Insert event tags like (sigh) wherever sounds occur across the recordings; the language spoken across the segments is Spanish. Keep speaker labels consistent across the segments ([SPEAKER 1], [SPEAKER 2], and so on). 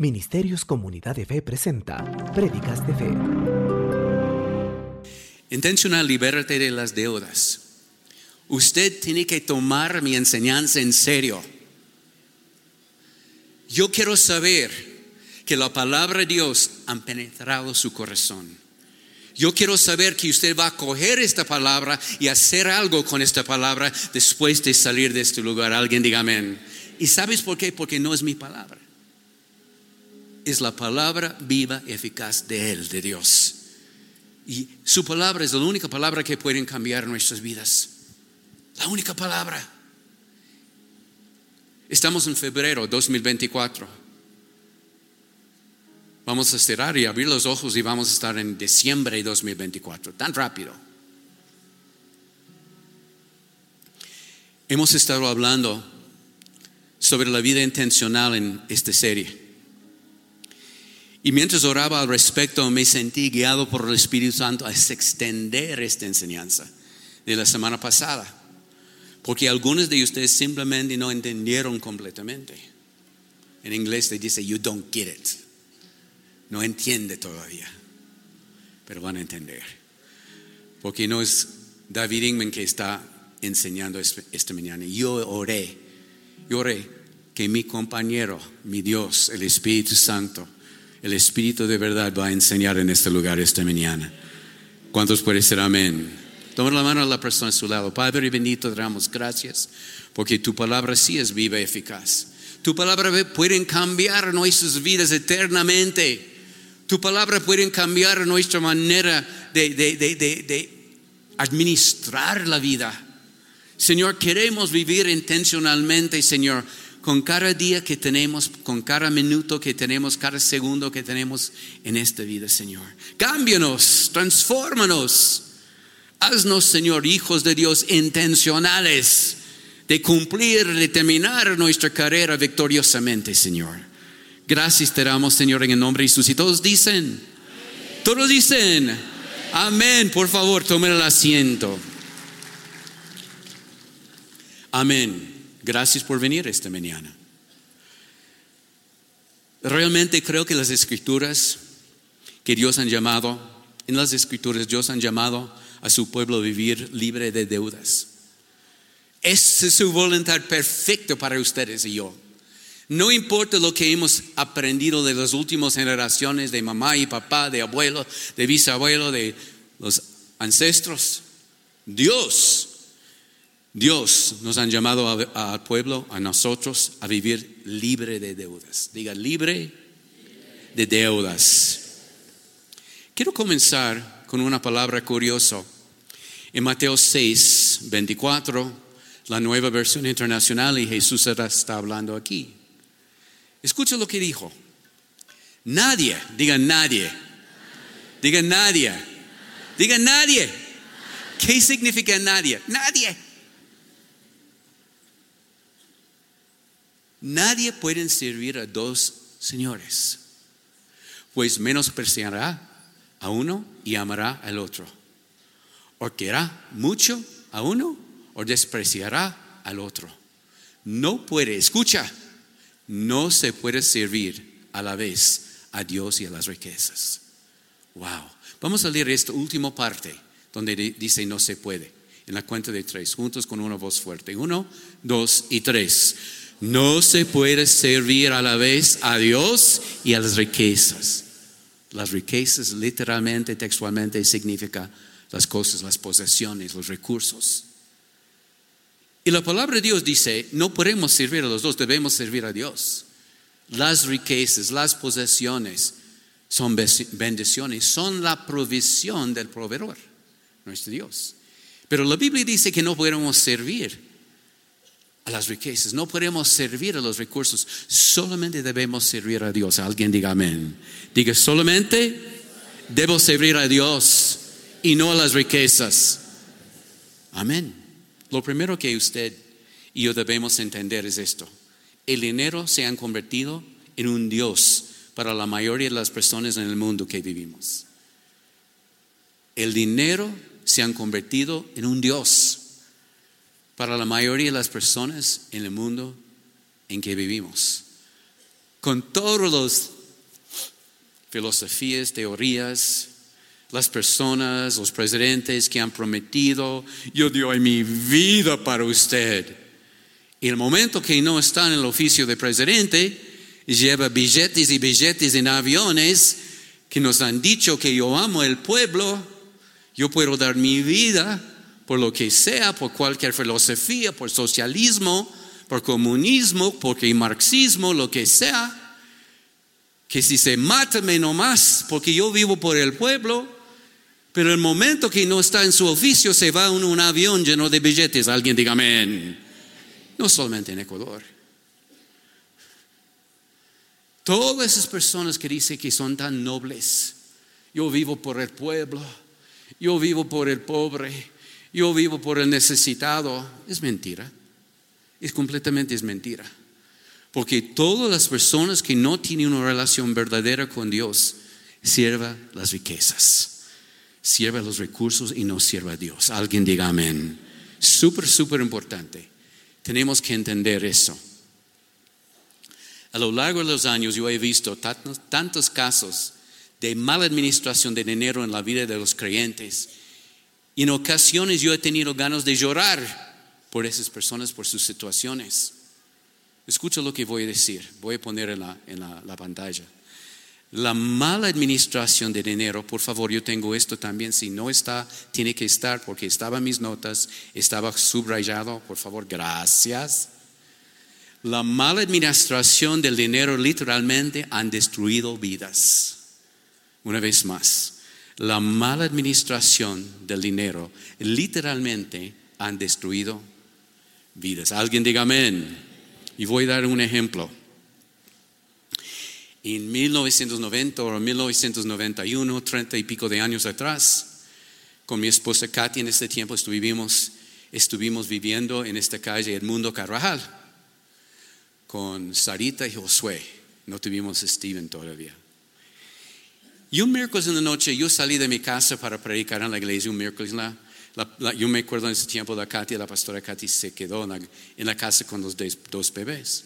[SPEAKER 1] Ministerios Comunidad de Fe presenta Prédicas de Fe.
[SPEAKER 2] Intencional, libérate de las deudas. Usted tiene que tomar mi enseñanza en serio. Yo quiero saber que la palabra de Dios ha penetrado su corazón. Yo quiero saber que usted va a coger esta palabra y hacer algo con esta palabra después de salir de este lugar. Alguien diga amén. ¿Y sabes por qué? Porque no es mi palabra es la palabra viva y eficaz de Él, de Dios. Y su palabra es la única palabra que puede cambiar nuestras vidas. La única palabra. Estamos en febrero 2024. Vamos a cerrar y abrir los ojos y vamos a estar en diciembre de 2024. Tan rápido. Hemos estado hablando sobre la vida intencional en esta serie. Y mientras oraba al respecto, me sentí guiado por el Espíritu Santo a extender esta enseñanza de la semana pasada. Porque algunos de ustedes simplemente no entendieron completamente. En inglés se dice, you don't get it. No entiende todavía. Pero van a entender. Porque no es David Ingman que está enseñando esta mañana. Yo oré, yo oré que mi compañero, mi Dios, el Espíritu Santo, el Espíritu de verdad va a enseñar en este lugar esta mañana. ¿Cuántos pueden decir amén? Toma la mano a la persona a su lado. Padre bendito, damos gracias porque tu palabra sí es viva y eficaz. Tu palabra puede cambiar nuestras vidas eternamente. Tu palabra puede cambiar nuestra manera de, de administrar la vida. Señor, queremos vivir intencionalmente, Señor, con cada día que tenemos, con cada minuto que tenemos, cada segundo que tenemos en esta vida, Señor. Cámbianos, transfórmanos. Haznos, Señor, hijos de Dios intencionales de cumplir, de terminar nuestra carrera victoriosamente, Señor. Gracias te damos, Señor, en el nombre de Jesús. Y todos dicen, todos dicen, amén. Por favor, tomen el asiento. Amén. Gracias por venir esta mañana. Realmente creo que las escrituras que Dios han llamado, en las escrituras Dios han llamado a su pueblo a vivir libre de deudas. Esa es su voluntad perfecta para ustedes y yo. No importa lo que hemos aprendido de las últimas generaciones de mamá y papá, de abuelo, de bisabuelo, de los ancestros. Dios Dios nos ha llamado al pueblo, a nosotros, a vivir libre de deudas. Diga, libre de deudas. Quiero comenzar con una palabra curiosa. En Mateo 6, 24, la nueva versión internacional, y Jesús está hablando aquí. Escucha lo que dijo. Nadie, diga nadie, diga nadie, diga nadie. ¿Qué significa nadie? Nadie. Nadie puede servir a dos señores, pues menospreciará a uno y amará al otro. O querrá mucho a uno o despreciará al otro. No puede, escucha, no se puede servir a la vez a Dios y a las riquezas. Wow. Vamos a leer esta última parte donde dice no se puede. En la cuenta de tres, juntos con una voz fuerte. Uno, dos y tres. No se puede servir a la vez a Dios y a las riquezas. Las riquezas literalmente, textualmente, significa las cosas, las posesiones, los recursos. Y la palabra de Dios dice, no podemos servir a los dos, debemos servir a Dios. Las riquezas, las posesiones son bendiciones, son la provisión del proveedor, nuestro Dios. Pero la Biblia dice que no podemos servir a las riquezas. No podemos servir a los recursos, solamente debemos servir a Dios. Alguien diga amén. Diga, solamente debo servir a Dios y no a las riquezas. Amén. Lo primero que usted y yo debemos entender es esto. El dinero se ha convertido en un Dios para la mayoría de las personas en el mundo que vivimos. El dinero se ha convertido en un Dios para la mayoría de las personas en el mundo en que vivimos. con todos los filosofías, teorías, las personas, los presidentes que han prometido, yo doy mi vida para usted. Y el momento que no está en el oficio de presidente, lleva billetes y billetes en aviones que nos han dicho que yo amo el pueblo, yo puedo dar mi vida por lo que sea, por cualquier filosofía, por socialismo, por comunismo, porque marxismo, lo que sea, que si se mátame nomás, porque yo vivo por el pueblo, pero el momento que no está en su oficio se va en un avión lleno de billetes, alguien diga amén. No solamente en Ecuador. Todas esas personas que dicen que son tan nobles, yo vivo por el pueblo, yo vivo por el pobre, yo vivo por el necesitado, es mentira. Es completamente es mentira. Porque todas las personas que no tienen una relación verdadera con Dios, sirva las riquezas, sirva los recursos y no sirva a Dios. Alguien diga amén. Súper, súper importante. Tenemos que entender eso. A lo largo de los años yo he visto tantos casos de mala administración de dinero en la vida de los creyentes. Y en ocasiones yo he tenido ganas de llorar por esas personas, por sus situaciones. Escucha lo que voy a decir, voy a poner en, la, en la, pantalla. La mala administración de dinero, por favor, yo tengo esto también, si no está, tiene que estar porque estaba en mis notas, estaba subrayado, por favor, gracias. La mala administración del dinero literalmente han destruido vidas. Una vez más, la mala administración del dinero literalmente han destruido vidas. Alguien diga amén. Y voy a dar un ejemplo. En 1990 o 1991, treinta y pico de años atrás, con mi esposa Katy en este tiempo estuvimos, estuvimos viviendo en esta calle Edmundo Carvajal con Sarita y Josué. No tuvimos Steven todavía. Y un miércoles en la noche yo salí de mi casa para predicar en la iglesia un miércoles. La, yo me acuerdo en ese tiempo la Katy, la pastora Katy se quedó en la, casa con los dos bebés.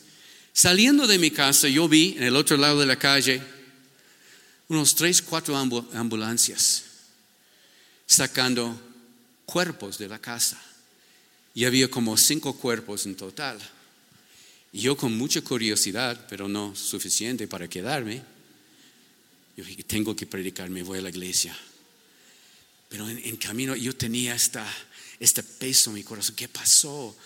[SPEAKER 2] Saliendo de mi casa, yo vi en el otro lado de la calle unos tres, cuatro ambulancias sacando cuerpos de la casa. Y había como cinco cuerpos en total. Y yo con mucha curiosidad, pero no suficiente para quedarme, yo dije, tengo que predicar, me voy a la iglesia. Pero en, camino yo tenía esta, este peso en mi corazón. ¿Qué pasó?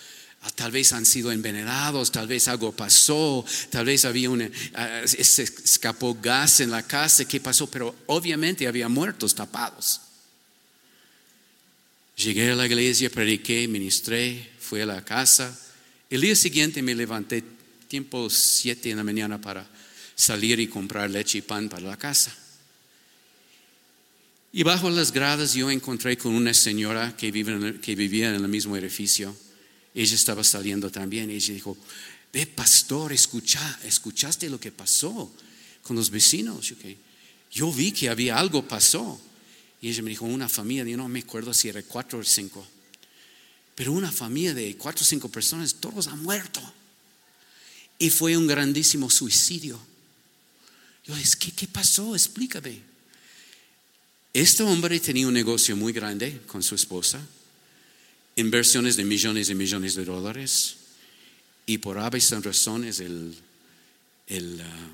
[SPEAKER 2] Ah, tal vez han sido envenenados, tal vez algo pasó, tal vez había una, ah, se escapó gas en la casa, ¿qué pasó? Pero obviamente había muertos tapados. Llegué a la iglesia, prediqué, ministré, fui a la casa. El día siguiente me levanté tiempo siete en la mañana para salir y comprar leche y pan para la casa. Y bajo las gradas yo encontré con una señora que, vivía en el mismo edificio. Ella estaba saliendo también. Ella dijo, ve pastor, escucha, escuchaste lo que pasó con los vecinos. Yo vi que había algo pasó. Y ella me dijo, una familia, yo no me acuerdo si era cuatro o cinco. Pero una familia de cuatro o cinco personas, todos han muerto. Y fue un grandísimo suicidio. Yo, ¿qué, qué pasó? Explícame. Este hombre tenía un negocio muy grande con su esposa, inversiones de millones y millones de dólares, y por aves razones el, ah,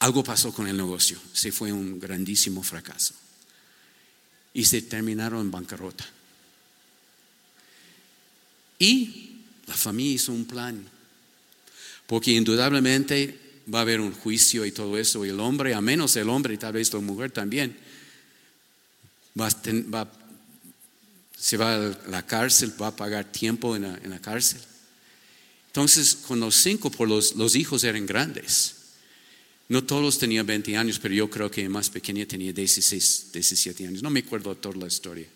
[SPEAKER 2] algo pasó con el negocio, se fue un grandísimo fracaso y se terminaron en bancarrota. Y la familia hizo un plan, porque indudablemente va a haber un juicio y todo eso, y el hombre, a menos el hombre y tal vez la mujer también, va, se va a la cárcel, va a pagar tiempo en la, cárcel. Entonces, con los cinco, por los, los, hijos eran grandes. No todos tenían 20 años, pero yo creo que más pequeña tenía 16, 17 años. No me acuerdo toda la historia.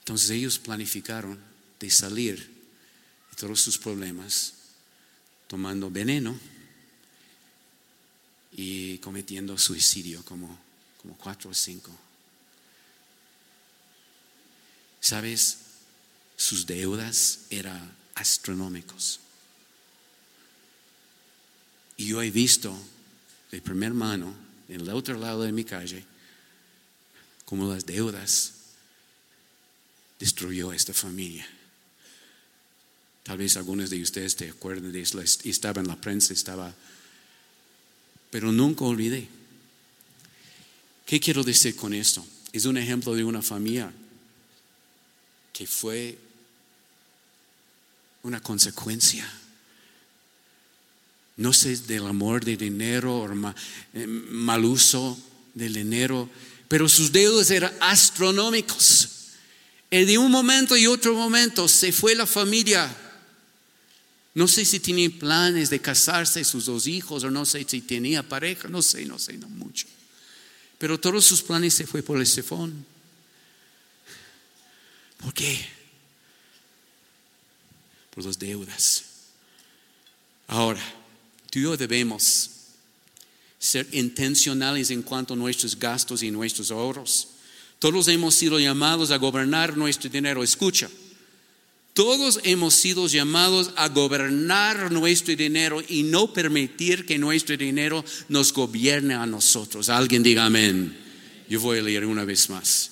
[SPEAKER 2] Entonces ellos planificaron de salir de todos sus problemas tomando veneno y cometiendo suicidio como, como cuatro o cinco. ¿Sabes? Sus deudas eran astronómicos. Y yo he visto de primera mano, en el otro lado de mi calle, como las deudas destruyó esta familia. Tal vez algunos de ustedes te acuerden de eso, estaba en la prensa, estaba... Pero nunca olvidé. ¿Qué quiero decir con esto? Es un ejemplo de una familia que fue una consecuencia. No sé del amor de dinero o eh, mal uso del dinero, pero sus deudas eran astronómicos. Y de un momento y otro momento se fue la familia. No sé si tenía planes de casarse sus dos hijos o no sé si tenía pareja, no sé, no sé, no mucho. Pero todos sus planes se fue por el cefón. ¿Por qué? Por las deudas. Ahora, tú y yo debemos ser intencionales en cuanto a nuestros gastos y nuestros ahorros. Todos hemos sido llamados a gobernar nuestro dinero. Escucha, todos hemos sido llamados a gobernar nuestro dinero y no permitir que nuestro dinero nos gobierne a nosotros. Alguien diga amén. Yo voy a leer una vez más.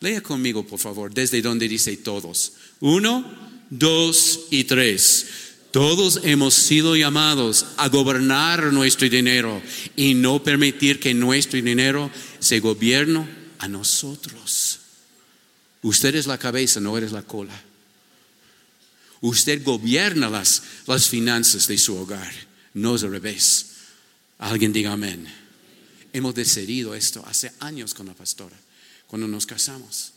[SPEAKER 2] Lea conmigo, por favor, desde donde dice todos. Uno, dos y tres. Todos hemos sido llamados a gobernar nuestro dinero y no permitir que nuestro dinero se gobierne a nosotros. Usted es la cabeza, no eres la cola. Usted gobierna las, las finanzas de su hogar, no es al revés. Alguien diga amén. Hemos decidido esto hace años con la pastora, cuando nos casamos.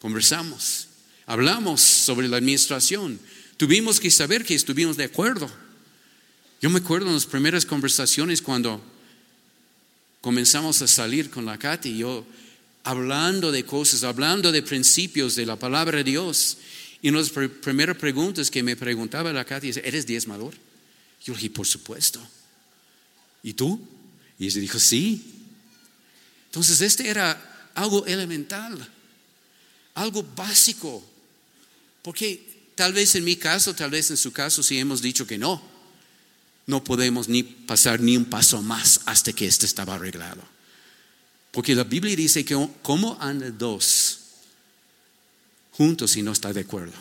[SPEAKER 2] Conversamos, hablamos sobre la administración Tuvimos que saber que estuvimos de acuerdo. Yo me acuerdo en las primeras conversaciones cuando comenzamos a salir con la Katy, yo hablando de cosas, hablando de principios de la palabra de Dios. Y una de las primeras preguntas que me preguntaba la Katy es, ¿eres diezmador? Yo le dije, por supuesto. ¿Y tú? Y ella dijo, sí. Entonces, este era algo elemental, algo básico. Porque Tal vez en mi caso, tal vez en su caso, si hemos dicho que no, no podemos ni pasar ni un paso más hasta que este estaba arreglado. Porque la Biblia dice que cómo andan dos juntos si no está de acuerdo.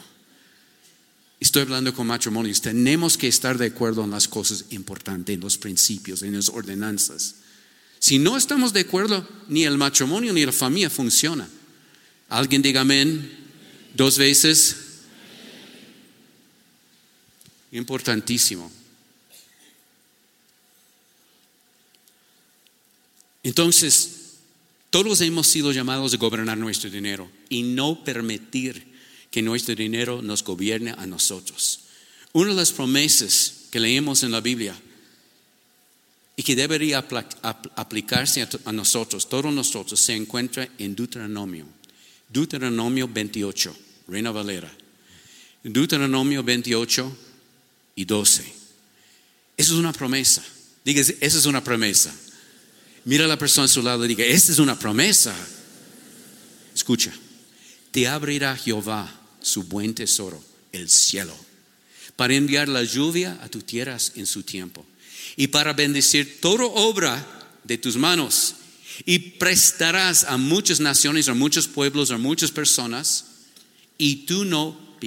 [SPEAKER 2] Estoy hablando con matrimonios. Tenemos que estar de acuerdo en las cosas importantes, en los principios, en las ordenanzas. Si no estamos de acuerdo, ni el matrimonio ni la familia funciona. Alguien diga amén dos veces. Importantísimo. Entonces, todos hemos sido llamados a gobernar nuestro dinero y no permitir que nuestro dinero nos gobierne a nosotros. Una de las promesas que leemos en la Biblia y que debería aplicarse a nosotros, todos nosotros, se encuentra en Deuteronomio. Deuteronomio 28, Reina Valera. Deuteronomio 28, y 12. Eso es una promesa. Diga, esa es una promesa. Mira a la persona a su lado y diga, esta es una promesa. Escucha, te abrirá Jehová su buen tesoro, el cielo, para enviar la lluvia a tus tierras en su tiempo y para bendecir toda obra de tus manos. Y prestarás a muchas naciones, a muchos pueblos, a muchas personas, y tú no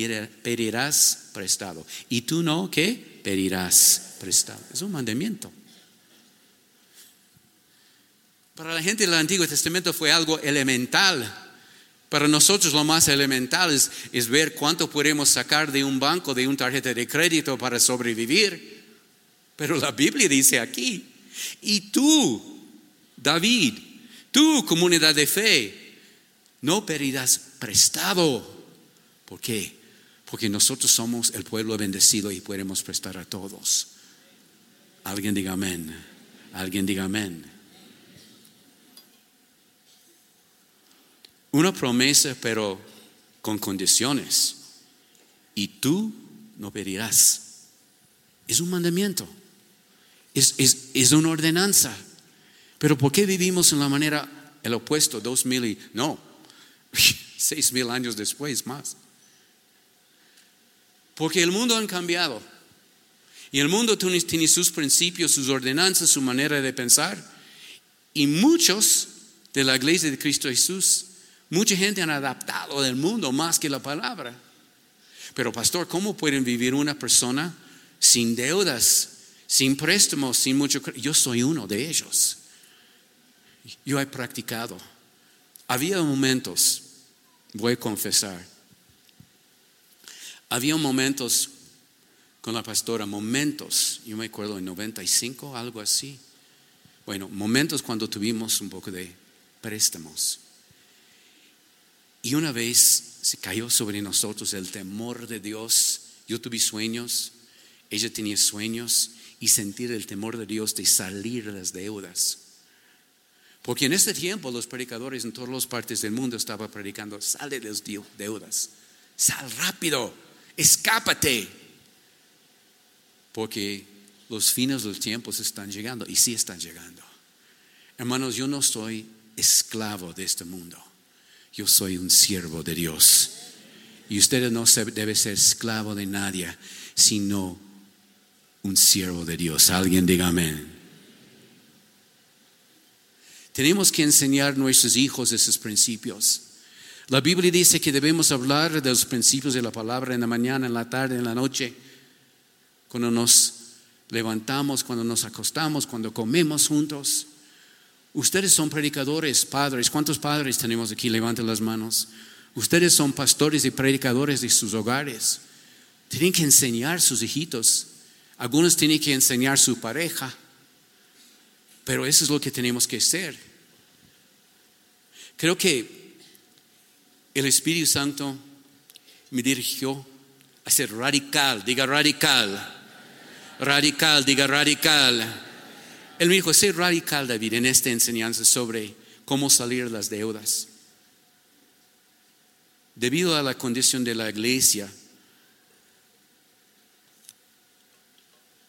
[SPEAKER 2] pedirás prestado. Y tú no, ¿qué? Pedirás prestado. Es un mandamiento. Para la gente del Antiguo Testamento fue algo elemental. Para nosotros lo más elemental es, ver cuánto podemos sacar de un banco, de una tarjeta de crédito para sobrevivir. Pero la Biblia dice aquí, y tú, David, tú, comunidad de fe, no pedirás prestado. ¿Por qué? Porque nosotros somos el pueblo bendecido y podemos prestar a todos. Alguien diga amén. Alguien diga amén. Una promesa, pero con condiciones. Y tú no pedirás. Es un mandamiento. Es, es, una ordenanza. Pero ¿por qué vivimos en la manera, el opuesto, dos mil y, no, (laughs) seis mil años después más? Porque el mundo ha cambiado. Y el mundo tiene sus principios, sus ordenanzas, su manera de pensar. Y muchos de la iglesia de Cristo Jesús, mucha gente han adaptado del mundo más que la palabra. Pero pastor, ¿cómo pueden vivir una persona sin deudas, sin préstamos, sin mucho... Yo soy uno de ellos. Yo he practicado. Había momentos, voy a confesar, había momentos con la pastora, momentos, yo me acuerdo en 95, algo así. Bueno, momentos cuando tuvimos un poco de préstamos. Y una vez se cayó sobre nosotros el temor de Dios. Yo tuve sueños, ella tenía sueños y sentir el temor de Dios de salir de las deudas. Porque en ese tiempo los predicadores en todas las partes del mundo estaban predicando, sale de las deudas, sal rápido, escápate. Porque los fines de los tiempos están llegando y sí están llegando. Hermanos, yo no soy esclavo de este mundo, yo soy un siervo de Dios. Y usted no debe ser esclavo de nadie, sino un siervo de Dios. Alguien diga amén. Tenemos que enseñar a nuestros hijos esos principios. La Biblia dice que debemos hablar de los principios de la palabra en la mañana, en la tarde, en la noche, cuando nos levantamos, cuando nos acostamos, cuando comemos juntos. Ustedes son predicadores, padres. ¿Cuántos padres tenemos aquí? Levanten las manos. Ustedes son pastores y predicadores de sus hogares. Tienen que enseñar a sus hijitos algunos tienen que enseñar a su pareja, pero eso es lo que tenemos que hacer. Creo que el Espíritu Santo me dirigió a ser radical, diga radical, radical, diga radical. Él me dijo, ser radical, David, en esta enseñanza sobre cómo salir las deudas. Debido a la condición de la iglesia,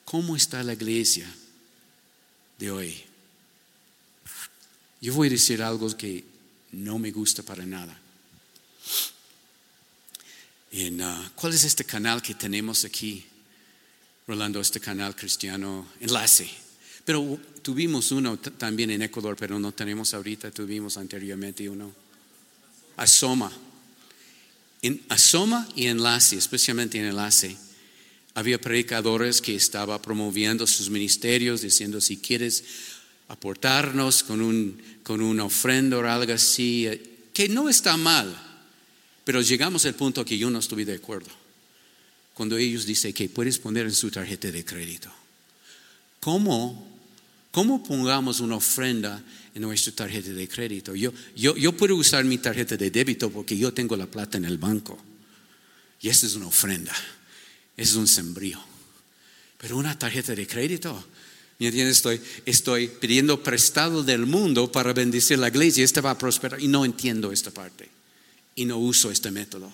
[SPEAKER 2] ¿Cómo está la iglesia de hoy? Yo voy a decir algo que no me gusta para nada. En, uh, ¿Cuál es este canal que tenemos aquí? Rolando, este canal cristiano, enlace. Pero tuvimos uno también en Ecuador, pero no tenemos ahorita, tuvimos anteriormente uno. Asoma. En Asoma y enlace, especialmente en enlace había predicadores que estaban promoviendo sus ministerios, diciendo, si quieres aportarnos con, un, con una ofrenda o algo así, eh, que no está mal, pero llegamos al punto que yo no estuve de acuerdo. Cuando ellos dicen que puedes poner en su tarjeta de crédito. ¿Cómo, cómo pongamos una ofrenda en nuestra tarjeta de crédito? Yo, yo, yo puedo usar mi tarjeta de débito porque yo tengo la plata en el banco. Y esta es una ofrenda es un sembrío. Pero una tarjeta de crédito. Estoy, estoy pidiendo prestado del mundo para bendecir la iglesia, esta va a prosperar. Y no entiendo esta parte. Y no uso este método.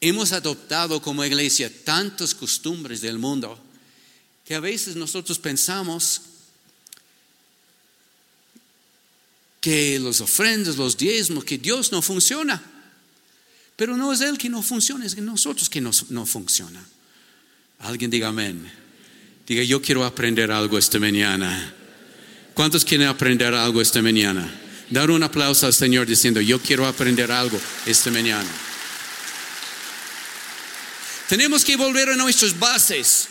[SPEAKER 2] Hemos adoptado como iglesia tantas costumbres del mundo que a veces nosotros pensamos que los ofrendas, los diezmos, que Dios no funciona. Pero no es Él que no funciona, es nosotros que no, no funciona. Alguien diga amén. Diga, yo quiero aprender algo esta mañana. ¿Cuántos quieren aprender algo esta mañana? Dar un aplauso al Señor diciendo, yo quiero aprender algo esta mañana. Tenemos que volver a nuestras bases.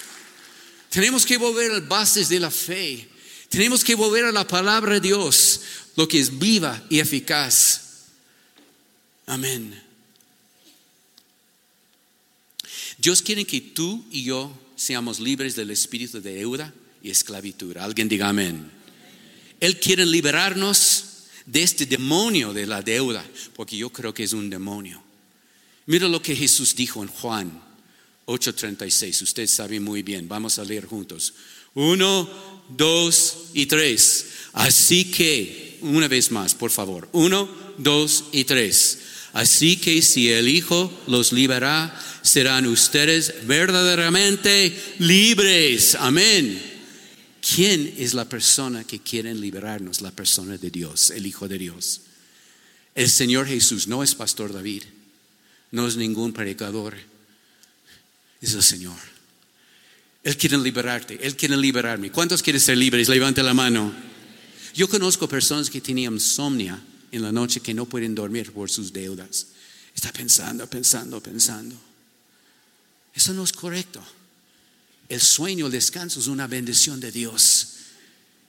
[SPEAKER 2] Tenemos que volver a las bases de la fe. Tenemos que volver a la palabra de Dios, lo que es viva y eficaz. Amén. Dios quiere que tú y yo seamos libres del espíritu de deuda y esclavitud. Alguien diga amén. Él quiere liberarnos de este demonio de la deuda, porque yo creo que es un demonio. Mira lo que Jesús dijo en Juan 8:36. Usted sabe muy bien. Vamos a leer juntos. Uno, dos y tres. Así que, una vez más, por favor. Uno, dos y tres. Así que si el Hijo los libera, serán ustedes verdaderamente libres. Amén. ¿Quién es la persona que quiere liberarnos? La persona de Dios, el Hijo de Dios. El Señor Jesús no es Pastor David, no es ningún predicador, es el Señor. Él quiere liberarte, Él quiere liberarme. ¿Cuántos quieren ser libres? Levante la mano. Yo conozco personas que tenían insomnia en la noche que no pueden dormir por sus deudas. Está pensando, pensando, pensando. Eso no es correcto. El sueño, el descanso es una bendición de Dios.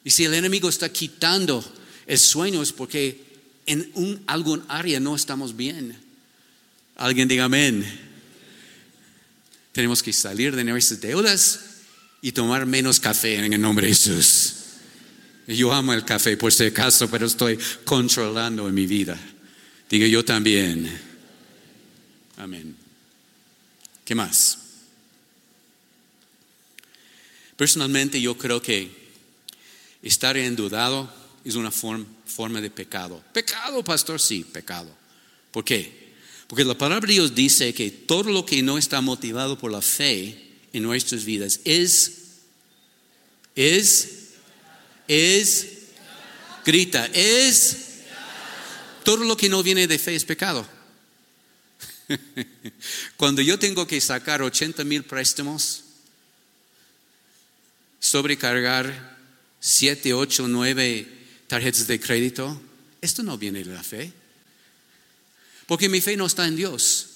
[SPEAKER 2] Y si el enemigo está quitando el sueño es porque en un, algún área no estamos bien. Alguien diga amén. Tenemos que salir de nuestras deudas y tomar menos café en el nombre de Jesús. Yo amo el café por si acaso, pero estoy controlando en mi vida. Diga yo también. Amén. ¿Qué más? Personalmente yo creo que estar endeudado es una forma, de pecado. Pecado, pastor, sí, pecado. ¿Por qué? Porque la palabra de Dios dice que todo lo que no está motivado por la fe en nuestras vidas es, es, es, grita, es, todo lo que no viene de fe es pecado. (laughs) Cuando yo tengo que sacar 80 mil préstamos, sobrecargar 7, 8, 9 tarjetas de crédito, esto no viene de la fe. Porque mi fe no está en Dios.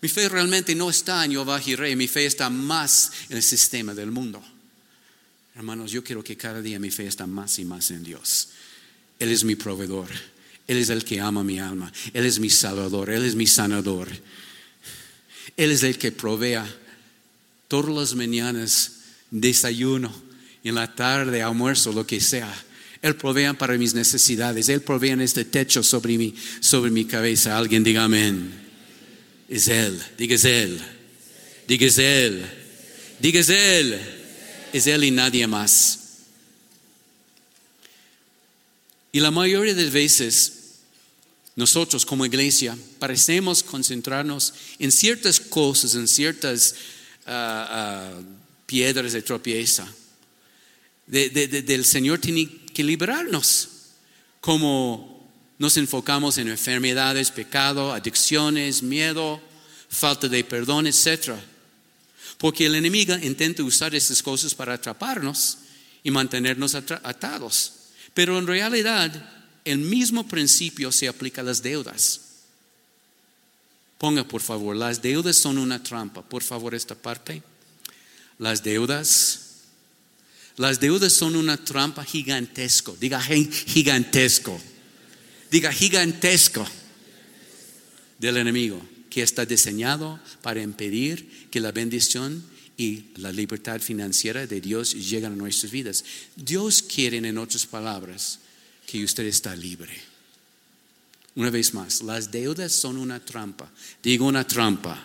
[SPEAKER 2] Mi fe realmente no está en Jehová Jireh, mi fe está más en el sistema del mundo. Hermanos, yo quiero que cada día mi fe está más y más en Dios. Él es mi proveedor. Él es el que ama mi alma. Él es mi salvador. Él es mi sanador. Él es el que provea todas las mañanas desayuno, en la tarde almuerzo, lo que sea él provee para mis necesidades. Él provee este techo sobre mi, sobre mi cabeza. Alguien diga amén. Es Él. Diga es Él. Diga es Él. Diga Él. Es Él y nadie más. Y la mayoría de veces nosotros como iglesia parecemos concentrarnos en ciertas cosas, en ciertas ah, ah, piedras de tropieza. del Señor tiene que liberarnos. Como nos enfocamos en enfermedades, pecado, adicciones, miedo, falta de perdón, etc. Porque el enemigo intenta usar esas cosas para atraparnos y mantenernos atados. Pero en realidad, el mismo principio se aplica a las deudas. Ponga por favor, las deudas son una trampa. Por favor, esta parte. Las deudas las deudas son una trampa gigantesco. Diga gigantesco. Diga gigantesco del enemigo que está diseñado para impedir que la bendición y la libertad financiera de Dios lleguen a nuestras vidas. Dios quiere, en otras palabras, que usted está libre. Una vez más, las deudas son una trampa. Digo una trampa.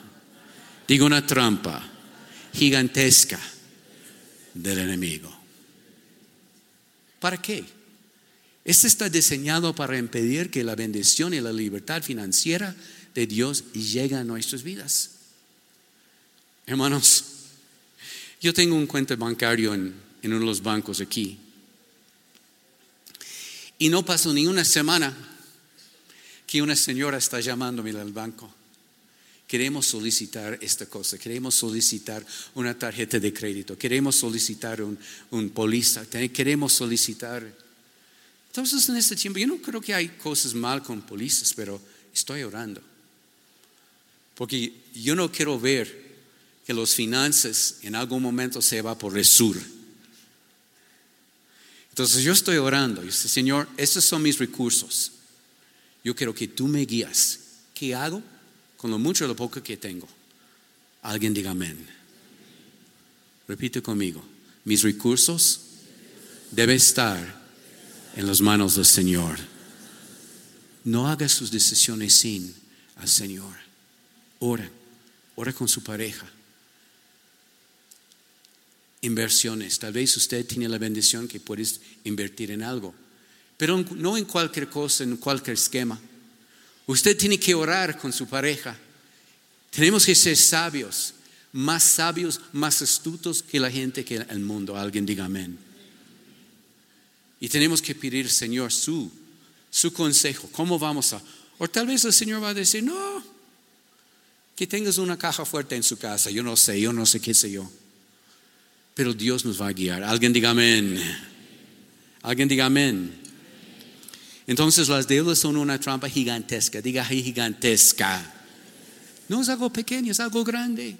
[SPEAKER 2] Digo una trampa gigantesca del enemigo. ¿Para qué? Este está diseñado para impedir que la bendición y la libertad financiera de Dios llegue a nuestras vidas. Hermanos, yo tengo un cuenta bancario en, en uno de los bancos aquí. Y no pasó ni una semana que una señora está llamándome al banco Queremos solicitar esta cosa, queremos solicitar una tarjeta de crédito, queremos solicitar un, un póliza, queremos solicitar... Entonces en este tiempo yo no creo que hay cosas mal con pólizas, pero estoy orando. Porque yo no quiero ver que los finanzas en algún momento se va por resur. Entonces yo estoy orando y dice, Señor, estos son mis recursos. Yo quiero que tú me guías. ¿Qué hago? Con lo mucho o lo poco que tengo. Alguien diga amén. Repite conmigo, mis recursos deben estar en las manos del Señor. No haga sus decisiones sin al Señor. Ora, ora con su pareja. Inversiones. Tal vez usted tiene la bendición que puedes invertir en algo, pero no en cualquier cosa, en cualquier esquema. Usted tiene que orar con su pareja. Tenemos que ser sabios, más sabios, más astutos que la gente que el mundo. Alguien diga amén. Y tenemos que pedir, Señor, su, su consejo. ¿Cómo vamos a? O tal vez el Señor va a decir, no, que tengas una caja fuerte en su casa. Yo no sé, yo no sé qué sé yo. pero Dios nos va a guiar. Alguien diga amén. Alguien diga amén. Entonces las deudas son una trampa gigantesca. Diga gigantesca. No es algo pequeño, es algo grande.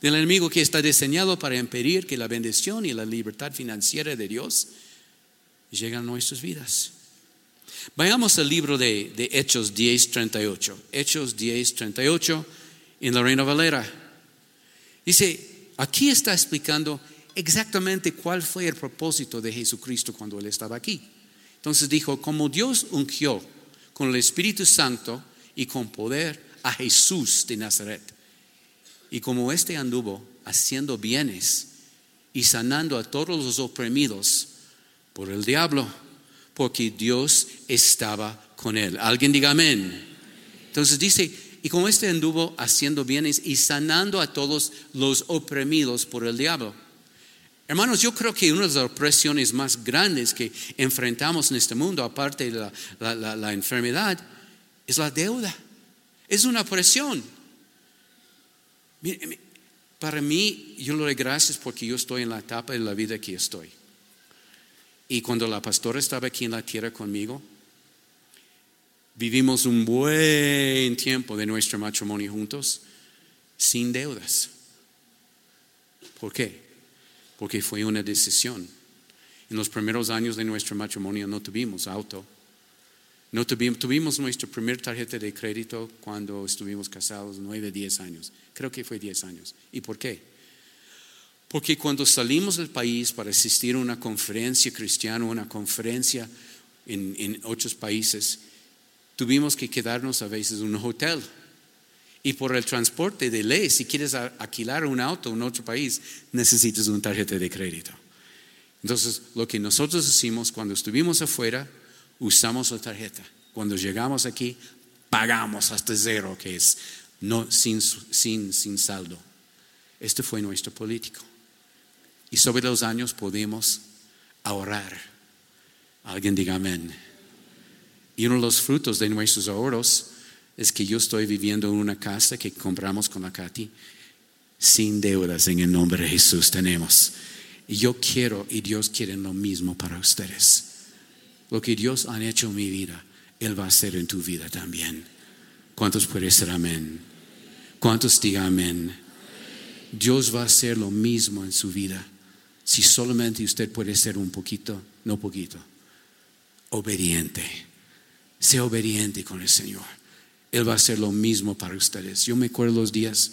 [SPEAKER 2] Del enemigo que está diseñado para impedir que la bendición y la libertad financiera de Dios lleguen a nuestras vidas. Vayamos al libro de, de Hechos 10:38. Hechos 10:38 en la Reina Valera. Dice, aquí está explicando exactamente cuál fue el propósito de Jesucristo cuando Él estaba aquí. Entonces dijo, como Dios ungió con el Espíritu Santo y con poder a Jesús de Nazaret, y como éste anduvo haciendo bienes y sanando a todos los oprimidos por el diablo, porque Dios estaba con él. Alguien diga amén. Entonces dice, y como éste anduvo haciendo bienes y sanando a todos los oprimidos por el diablo. Hermanos, yo creo que una de las opresiones más grandes que enfrentamos en este mundo, aparte de la, enfermedad, es la deuda. Es una opresión. Para mí, yo le doy gracias porque yo estoy en la etapa de la vida que estoy. Y cuando la pastora estaba aquí en la tierra conmigo, vivimos un buen tiempo de nuestro matrimonio juntos sin deudas. ¿Por qué? Porque fue una decisión. En los primeros años de nuestro matrimonio no tuvimos auto. No tuvimos, tuvimos nuestra primera tarjeta de crédito cuando estuvimos casados, nueve, diez años. Creo que fue diez años. ¿Y por qué? Porque cuando salimos del país para asistir a una conferencia cristiana, una conferencia en, en otros países, tuvimos que quedarnos a veces en un hotel. Y por el transporte de ley, si quieres alquilar un auto en otro país, necesitas una tarjeta de crédito. Entonces, lo que nosotros hicimos cuando estuvimos afuera, usamos la tarjeta. Cuando llegamos aquí, pagamos hasta cero, que es no, sin, sin, sin saldo. Este fue nuestro político. Y sobre los años podemos ahorrar. Alguien diga amén. Y uno de los frutos de nuestros ahorros es que yo estoy viviendo en una casa que compramos con la Katy sin deudas en el nombre de Jesús tenemos. Y yo quiero y Dios quiere lo mismo para ustedes. Lo que Dios ha hecho en mi vida, Él va a hacer en tu vida también. ¿Cuántos pueden ser amén? ¿Cuántos digan amén? Dios va a hacer lo mismo en su vida. Si solamente usted puede ser un poquito, no poquito, obediente. Sea obediente con el Señor. Él va a hacer lo mismo para ustedes. Yo me acuerdo los días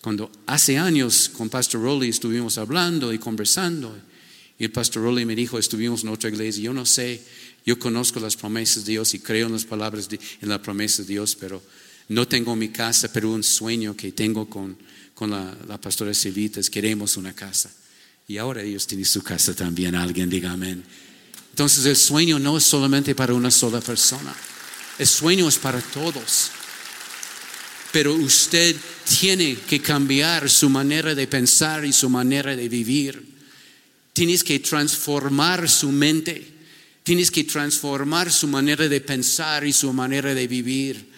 [SPEAKER 2] cuando hace años con Pastor Rowley estuvimos hablando y conversando. Y el Pastor Rowley me dijo, estuvimos en otra iglesia, yo no sé, yo conozco las promesas de Dios y creo en las palabras, de, en la promesa de Dios, pero no tengo mi casa, pero un sueño que tengo con, con la, la pastora Celitas, queremos una casa. Y ahora ellos tienen su casa también, alguien diga amén. Entonces el sueño no es solamente para una sola persona, el sueño es para todos. Pero usted tiene que cambiar su manera de pensar y su manera de vivir. Tienes que transformar su mente. Tienes que transformar su manera de pensar y su manera de vivir.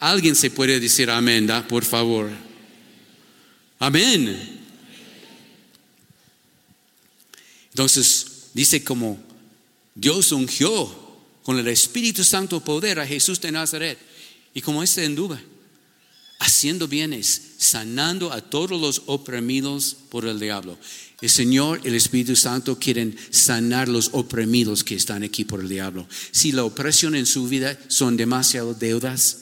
[SPEAKER 2] Alguien se puede decir amén, por favor. Amén. Entonces dice como Dios ungió con el Espíritu Santo poder a Jesús de Nazaret y como este anduvo haciendo bienes, sanando a todos los oprimidos por el diablo. El Señor, el Espíritu Santo quieren sanar los oprimidos que están aquí por el diablo. Si la opresión en su vida son demasiadas deudas,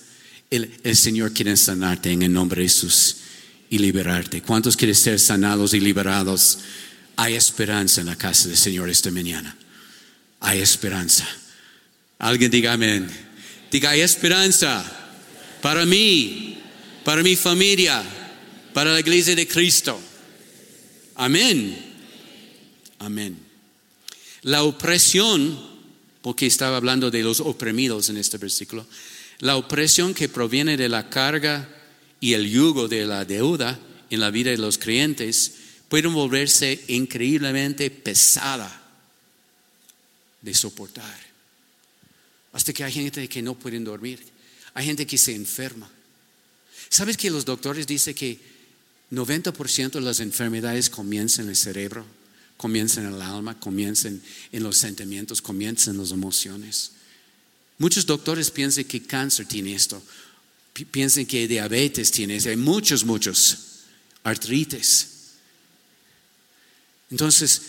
[SPEAKER 2] el, el Señor quiere sanarte en el nombre de Jesús y liberarte. ¿Cuántos quieren ser sanados y liberados? Hay esperanza en la casa del Señor esta mañana. Hay esperanza. Alguien diga amén. Diga, hay esperanza para mí, para mi familia, para la iglesia de Cristo. Amén. Amén. La opresión, porque estaba hablando de los oprimidos en este versículo, la opresión que proviene de la carga y el yugo de la deuda en la vida de los creyentes pueden volverse increíblemente pesada de soportar. Hasta que hay gente que no pueden dormir, hay gente que se enferma. ¿Sabes que los doctores dicen que 90% de las enfermedades comienzan en el cerebro, comienzan en el alma, comienzan en los sentimientos, comienzan en las emociones. Muchos doctores piensan que cáncer tiene esto, piensan que diabetes tiene esto, hay muchos, muchos, artritis. Entonces,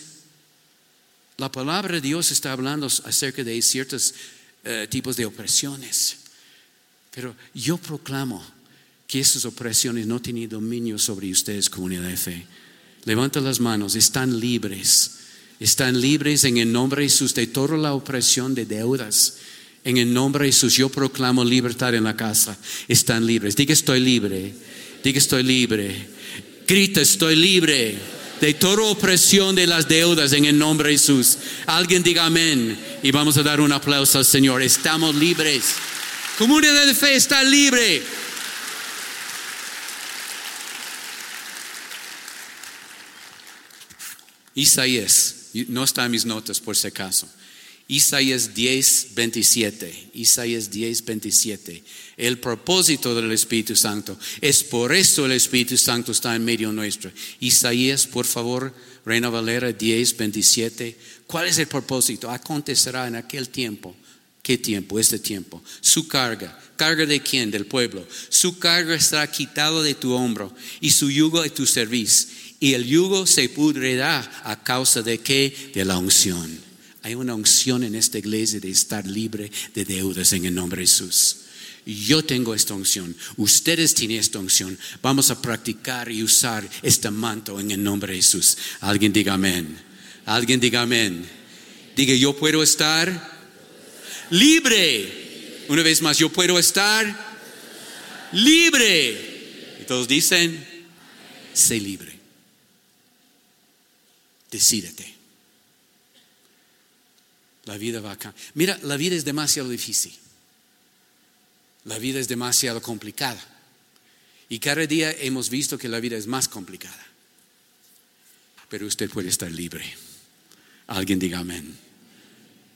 [SPEAKER 2] la palabra de Dios está hablando acerca de ciertos eh, tipos de opresiones, pero yo proclamo que esas opresiones no tienen dominio sobre ustedes, comunidad de fe. Levanta las manos, están libres. Están libres en el nombre de Jesús de toda la opresión de deudas. En el nombre de Jesús yo proclamo libertad en la casa. Están libres. Diga estoy libre. Diga estoy libre. Grita estoy libre de toda opresión de las deudas en el nombre de Jesús. Alguien diga amén y vamos a dar un aplauso al Señor. Estamos libres. Comunidad de fe está libre. Isaías, no está en mis notas por si acaso. Isaías 10, 27. Isaías 10, 27. El propósito del Espíritu Santo. Es por eso el Espíritu Santo está en medio nuestro. Isaías, por favor, Reina Valera 10, 27. ¿Cuál es el propósito? Acontecerá en aquel tiempo. ¿Qué tiempo? Este tiempo. Su carga. ¿Carga de quién? Del pueblo. Su carga estará quitado de tu hombro y su yugo de tu cerviz y el yugo se pudrirá a causa de qué? De la unción. Hay una unción en esta iglesia de estar libre de deudas en el nombre de Jesús. Yo tengo esta unción, ustedes tienen esta unción. Vamos a practicar y usar este manto en el nombre de Jesús. Alguien diga amén. Alguien diga amén. Diga, yo puedo estar libre. Una vez más, yo puedo estar libre. Y todos dicen, sé libre. Decídete. La vida va acá. Mira, la vida es demasiado difícil. La vida es demasiado complicada. Y cada día hemos visto que la vida es más complicada. Pero usted puede estar libre. Alguien diga amén.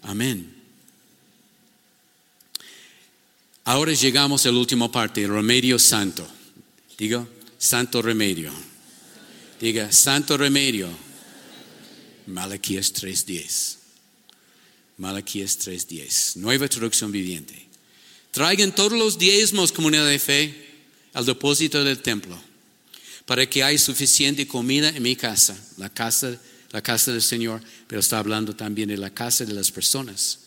[SPEAKER 2] Amén. Ahora llegamos a la última parte, el remedio santo. Diga, santo remedio. Diga, santo remedio. Malaquías 3.10. Malaquías 3.10. Nueva traducción viviente. Traigan todos los diezmos, comunidad de fe, al depósito del templo, para que haya suficiente comida en mi casa, la casa, la casa del Señor, pero está hablando también de la casa de las personas.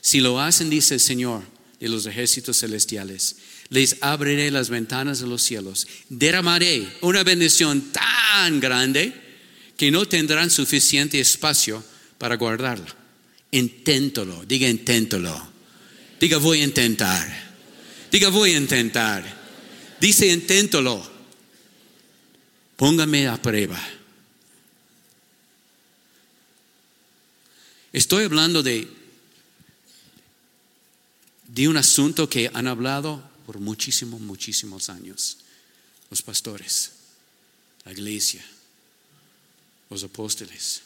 [SPEAKER 2] Si lo hacen, dice el Señor de los ejércitos celestiales, les abriré las ventanas de los cielos, derramaré una bendición tan grande que no tendrán suficiente espacio para guardarla. Inténtalo, diga inténtalo. Diga voy a intentar. Diga voy a intentar. Dice inténtalo. Póngame a prueba. Estoy hablando de, de un asunto que han hablado por muchísimos, muchísimos años los pastores, la iglesia los apóstoles.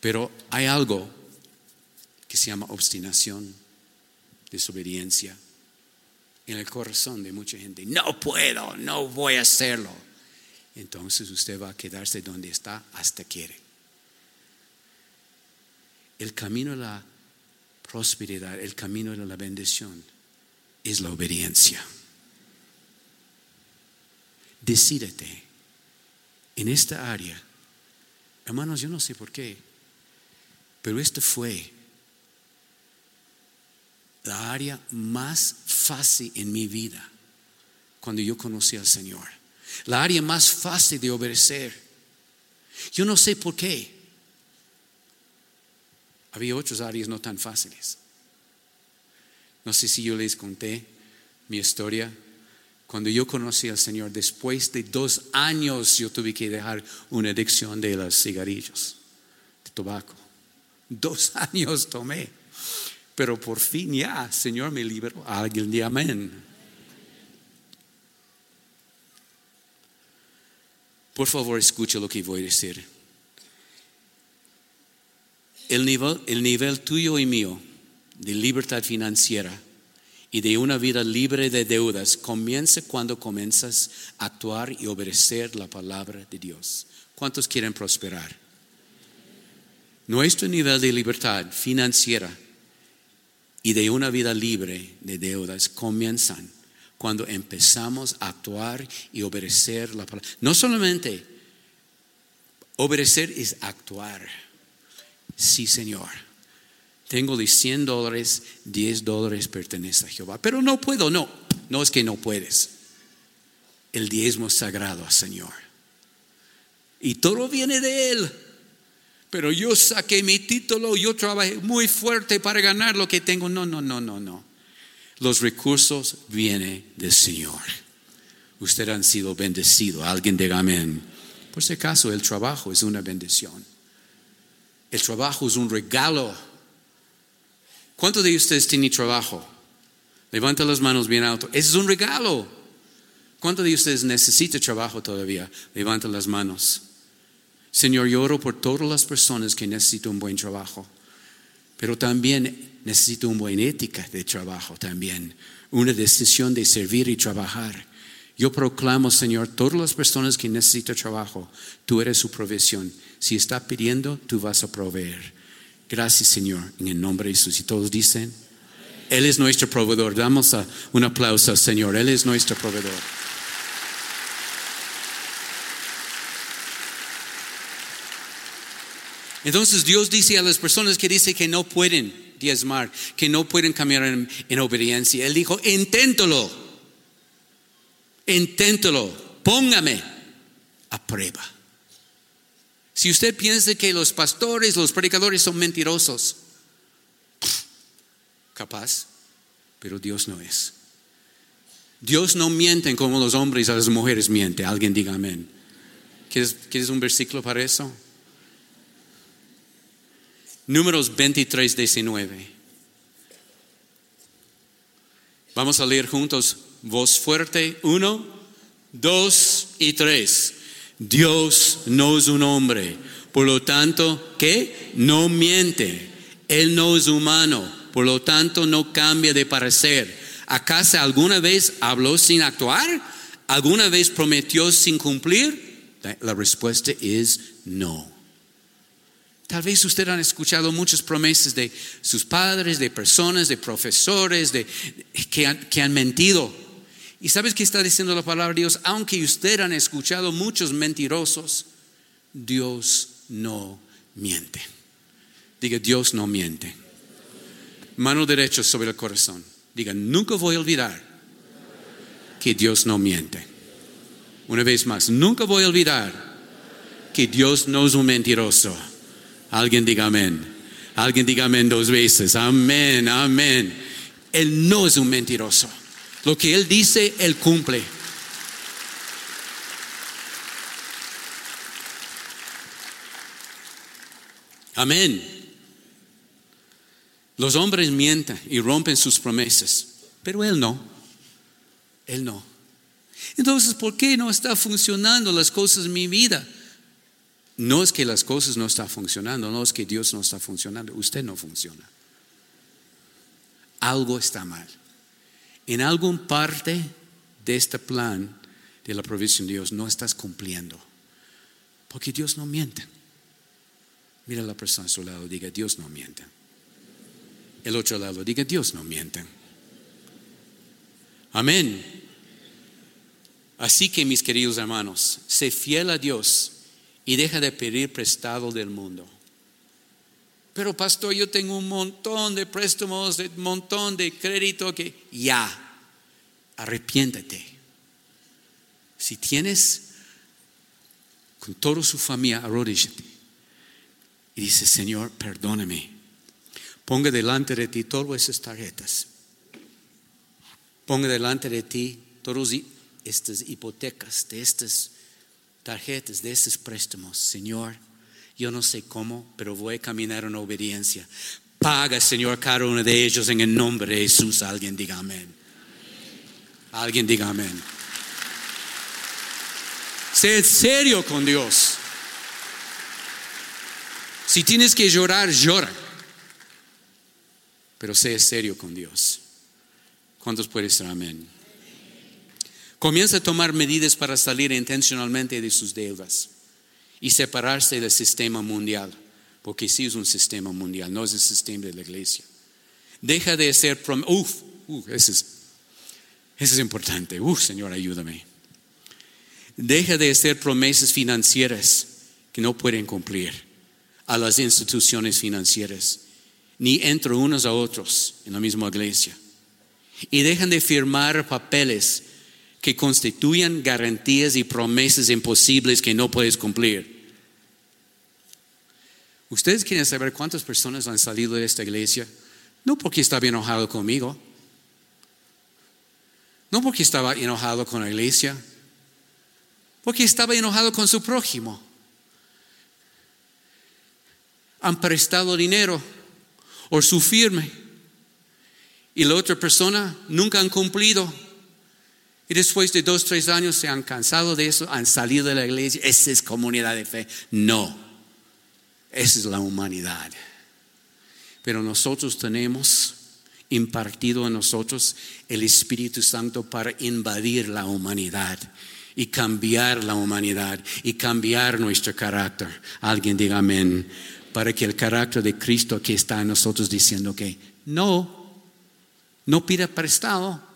[SPEAKER 2] Pero hay algo que se llama obstinación, desobediencia en el corazón de mucha gente. No puedo, no voy a hacerlo. Entonces usted va a quedarse donde está hasta quiere. El camino de la prosperidad, el camino de la bendición es la obediencia decídete en esta área. Hermanos, yo no sé por qué, pero esta fue la área más fácil en mi vida cuando yo conocí al Señor. La área más fácil de obedecer. Yo no sé por qué. Había otras áreas no tan fáciles. No sé si yo les conté mi historia cuando yo conocí al Señor, después de dos años yo tuve que dejar una adicción de los cigarrillos, de tabaco. Dos (laughs) años tomé. Pero por fin ya, Señor me liberó. Alguien de amén. Por favor, escucha lo que voy a decir. El nivel, el nivel tuyo y mío de libertad financiera y de una vida libre de deudas comienza cuando comienzas a actuar y obedecer la palabra de Dios. ¿Cuántos quieren prosperar? Nuestro nivel de libertad financiera y de una vida libre de deudas comienzan cuando empezamos a actuar y obedecer la palabra. No solamente obedecer es actuar. Sí, Señor. Tengo de 100 dólares, 10 dólares pertenece a Jehová. Pero no puedo, no. No es que no puedes. El diezmo es sagrado, Señor. Y todo viene de Él. Pero yo saqué mi título, yo trabajé muy fuerte para ganar lo que tengo. No, no, no, no, no. Los recursos vienen del Señor. Ustedes han sido bendecidos. Alguien diga amén. Por si acaso, el trabajo es una bendición. El trabajo es un regalo. ¿Cuántos de ustedes tienen trabajo? Levanta las manos bien alto. Es un regalo. ¿Cuántos de ustedes necesitan trabajo todavía? Levanta las manos. Señor, yo por todas las personas que necesitan un buen trabajo, pero también necesito una buena ética de trabajo también, una decisión de servir y trabajar. Yo proclamo, Señor, todas las personas que necesitan trabajo, tú eres su provisión. Si está pidiendo, tú vas a proveer. Gracias, Señor, en el nombre de Jesús. Y todos dicen, Él es nuestro proveedor. Damos un aplauso Señor. Él es nuestro proveedor. Entonces Dios dice a las personas que dicen que no pueden diezmar, que no pueden caminar en, obediencia. Él dijo, inténtalo, inténtalo, póngame a prueba. Si usted piensa que los pastores, los predicadores son mentirosos, capaz, pero Dios no es. Dios no miente como los hombres a las mujeres mienten. Alguien diga amén. ¿Quieres, ¿Quieres un versículo para eso? Números 23, 19. Vamos a leer juntos, voz fuerte, uno, dos y tres. Dios no es un hombre, por lo tanto, ¿qué? No miente. Él no es humano, por lo tanto, no cambia de parecer. ¿Acaso alguna vez habló sin actuar? ¿Alguna vez prometió sin cumplir? La respuesta es no. Tal vez usted han escuchado muchas promesas de sus padres, de personas, de profesores, de, que, han, mentido. ¿Y sabes qué está diciendo la palabra de Dios? Aunque usted han escuchado muchos mentirosos, Dios no miente. Diga, Dios no miente. Mano derecha sobre el corazón. Diga, nunca voy a olvidar que Dios no miente. Una vez más, nunca voy a olvidar que Dios no es un mentiroso. Alguien diga amén. Alguien diga amén dos veces. Amén, amén. Él no es un mentiroso. Lo que Él dice, Él cumple. Amén. Los hombres mienten y rompen sus promesas, pero Él no. Él no. Entonces, ¿por qué no está funcionando las cosas en mi vida? No es que las cosas no están funcionando, no es que Dios no está funcionando, usted no funciona. Algo está mal. En algún parte de este plan de la provisión de Dios no estás cumpliendo. Porque Dios no miente. Mira a la persona a su lado, diga, Dios no miente. El otro lado, diga, Dios no miente. Amén. Así que mis queridos hermanos, sé fiel a Dios y deja de pedir prestado del mundo. Pero pastor, yo tengo un montón de préstamos, un montón de crédito que ya, arrepiéntate. Si tienes con toda su familia, arrodíllate y dice, Señor, perdóname. Ponga delante de ti todas esas tarjetas. Ponga delante de ti todas estas hipotecas, de estas tarjetas de esos préstamos. Señor, yo no sé cómo, pero voy a caminar en obediencia. Paga, Señor, cada uno de ellos en el nombre de Jesús. Alguien diga amén. Alguien diga amén. Sé serio con Dios. Si tienes que llorar, llora. Pero sé serio con Dios. ¿Cuántos pueden decir amén? Comienza a tomar medidas para salir intencionalmente de sus deudas y separarse del sistema mundial, porque sí es un sistema mundial, no es el sistema de la iglesia. Deja de ser eso es, importante. Señor, ayúdame. Deja de hacer promesas financieras que no pueden cumplir a las instituciones financieras, ni entre unos a otros en la misma iglesia. Y dejan de firmar papeles que constituyan garantías y promesas imposibles que no puedes cumplir. ¿Ustedes quieren saber cuántas personas han salido de esta iglesia? No porque estaba enojado conmigo, no porque estaba enojado con la iglesia, porque estaba enojado con su prójimo. Han prestado dinero o su firme y la otra persona nunca han cumplido y después de dos, tres años se han cansado de eso, han salido de la iglesia. Esa es comunidad de fe. No, esa es la humanidad. Pero nosotros tenemos impartido en nosotros el Espíritu Santo para invadir la humanidad y cambiar la humanidad y cambiar nuestro carácter. Alguien diga amén. Para que el carácter de Cristo que está en nosotros diciendo que no, no pida prestado,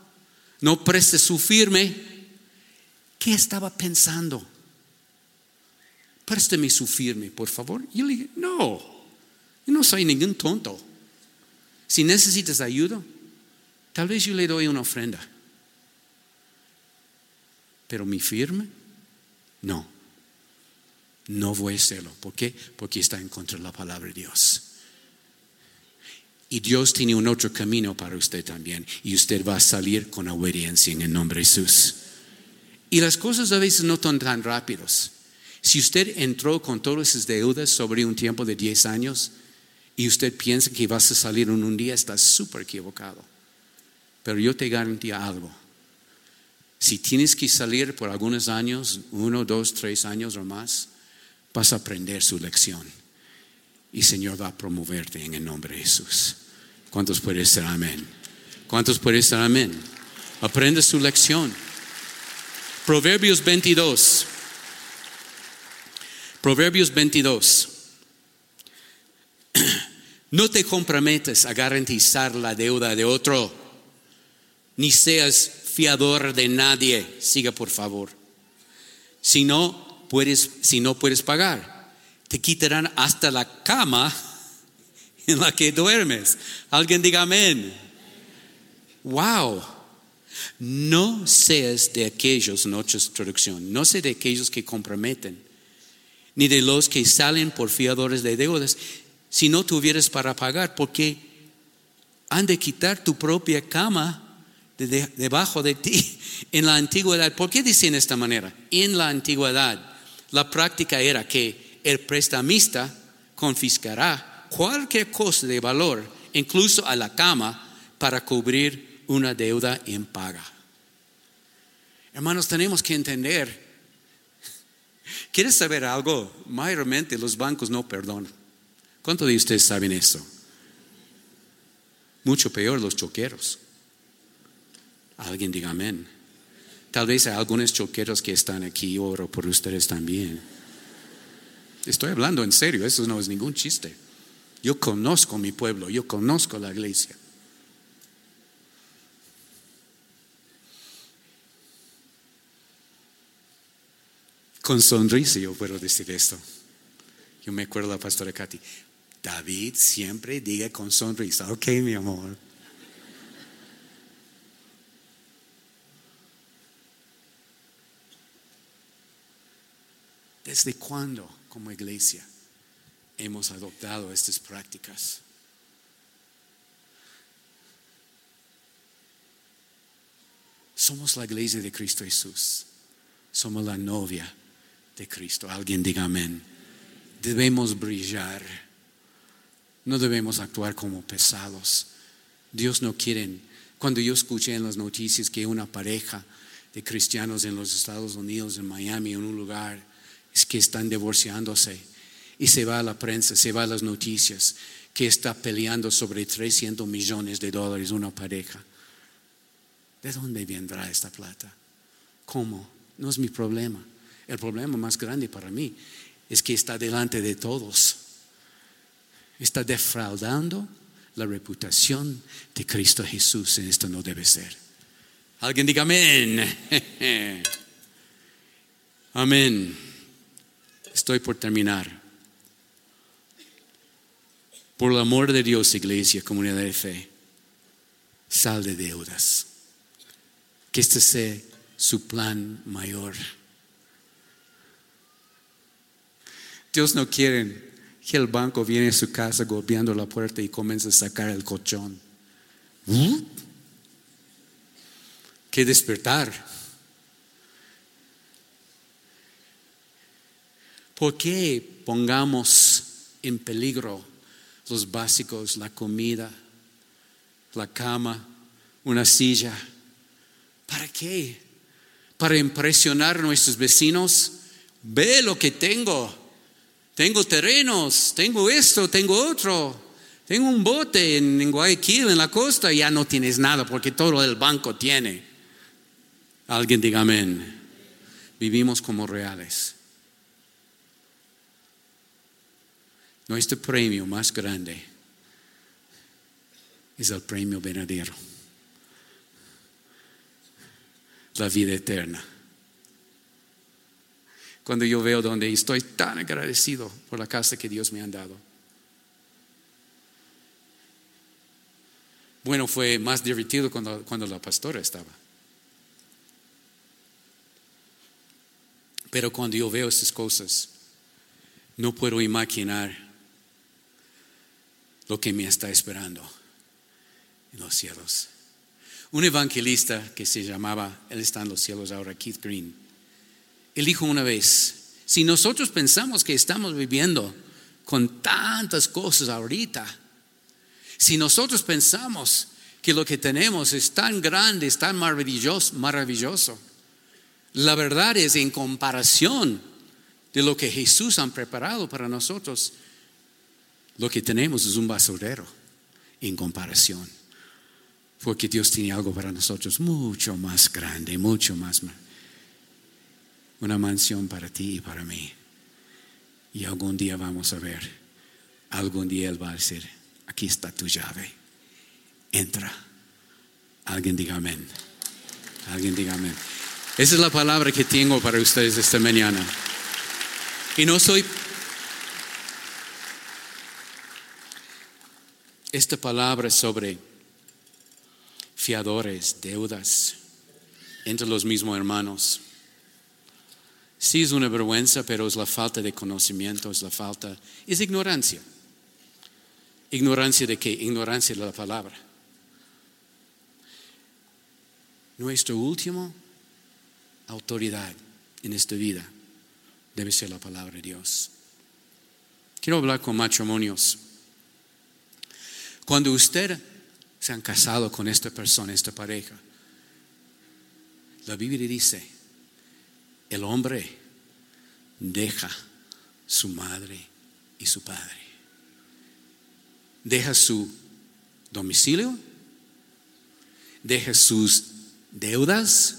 [SPEAKER 2] no preste su firme. ¿Qué estaba pensando? Présteme su firme, por favor. Y yo le dije, no, yo no soy ningún tonto. Si necesitas ayuda, tal vez yo le doy una ofrenda. Pero mi firme, no. No voy a hacerlo. ¿Por qué? Porque está en contra de la palabra de Dios. Y Dios tiene un otro camino para usted también. Y usted va a salir con obediencia en el nombre de Jesús. Y las cosas a veces no son tan rápidos. Si usted entró con todas esas deudas sobre un tiempo de 10 años y usted piensa que vas a salir en un día, está súper equivocado. Pero yo te garantizo algo. Si tienes que salir por algunos años, uno, dos, tres años o más, vas a aprender su lección. Y Señor va a promoverte en el nombre de Jesús. ¿Cuántos pueden decir amén? ¿Cuántos pueden decir amén? Aprende su lección. Proverbios 22. Proverbios 22. (clears throat) No te comprometes a garantizar la deuda de otro, ni seas fiador de nadie. Siga por favor. Si no puedes, si no puedes pagar, te quitarán hasta la cama (laughs) en la que duermes. Alguien diga amén. Wow. No seas de aquellos, en traducción, no sé de aquellos que comprometen, ni de los que salen por fiadores de deudas, si no tuvieras para pagar, porque han de quitar tu propia cama de, debajo de ti (laughs) en la antigüedad. ¿Por qué dicen esta manera? En la antigüedad, la práctica era que el prestamista confiscará cualquier cosa de valor, incluso a la cama, para cubrir una deuda impaga. Hermanos, tenemos que entender. ¿Quieres saber algo? Mayormente los bancos no perdonan. ¿Cuántos de ustedes saben eso? Mucho peor los choqueros. Alguien diga amén. Tal vez hay algunos choqueros que están aquí, oro por ustedes también. Estoy hablando en serio, eso no es ningún chiste. Yo conozco mi pueblo, yo conozco la iglesia. Con sonrisa yo puedo decir esto. Yo me acuerdo de la pastora Katy. David siempre diga con sonrisa, ok mi amor. ¿Desde cuándo como iglesia? Hemos adoptado estas prácticas. Somos la iglesia de Cristo Jesús. Somos la novia de Cristo. Alguien diga amén. Debemos brillar. No debemos actuar como pesados. Dios no quiere. Cuando yo escuché en las noticias que una pareja de cristianos en los Estados Unidos, en Miami, en un lugar, es que están divorciándose y se va a la prensa, se va a las noticias que está peleando sobre 300 millones de dólares una pareja. ¿De dónde vendrá esta plata? ¿Cómo? No es mi problema. El problema más grande para mí es que está delante de todos. Está defraudando la reputación de Cristo Jesús esto no debe ser. Alguien diga amén. (laughs) amén. Estoy por terminar. Por el amor de Dios, iglesia, comunidad de fe, sal de deudas. Que este sea su plan mayor. Dios no quiere que el banco viene a su casa golpeando la puerta y comienza a sacar el colchón. ¿Mm? Que despertar. ¿Por qué pongamos en peligro los básicos, la comida, la cama, una silla? ¿Para qué? ¿Para impresionar a nuestros vecinos? Ve lo que tengo. Tengo terrenos, tengo esto, tengo otro. Tengo un bote en, Guayaquil, en la costa, y ya no tienes nada porque todo el banco tiene. Alguien diga amén. Vivimos como reales. Nuestro premio más grande es el premio verdadero. La vida eterna cuando yo veo donde estoy tan agradecido por la casa que Dios me ha dado. Bueno, fue más divertido cuando, cuando la pastora estaba. Pero cuando yo veo estas cosas, no puedo imaginar lo que me está esperando en los cielos. Un evangelista que se llamaba, él está en los cielos ahora, Keith Green, él dijo una vez, si nosotros pensamos que estamos viviendo con tantas cosas ahorita, si nosotros pensamos que lo que tenemos es tan grande, es tan maravilloso, maravilloso, la verdad es en comparación de lo que Jesús ha preparado para nosotros, lo que tenemos es un basurero en comparación. Porque Dios tiene algo para nosotros mucho más grande, mucho más una mansión para ti y para mí. Y algún día vamos a ver, algún día Él va a decir, aquí está tu llave, entra. Alguien diga amén. Alguien diga amén. Esa es la palabra que tengo para ustedes esta mañana. Y no soy... Esta palabra sobre fiadores, deudas entre los mismos hermanos. Sí es una vergüenza, pero es la falta de conocimiento, es la falta, es ignorancia. ¿Ignorancia de qué? Ignorancia de la palabra. Nuestra última autoridad en esta vida debe ser la palabra de Dios. Quiero hablar con matrimonios. Cuando usted se han casado con esta persona, esta pareja, la Biblia dice, el hombre deja su madre y su padre. Deja su domicilio, deja sus deudas,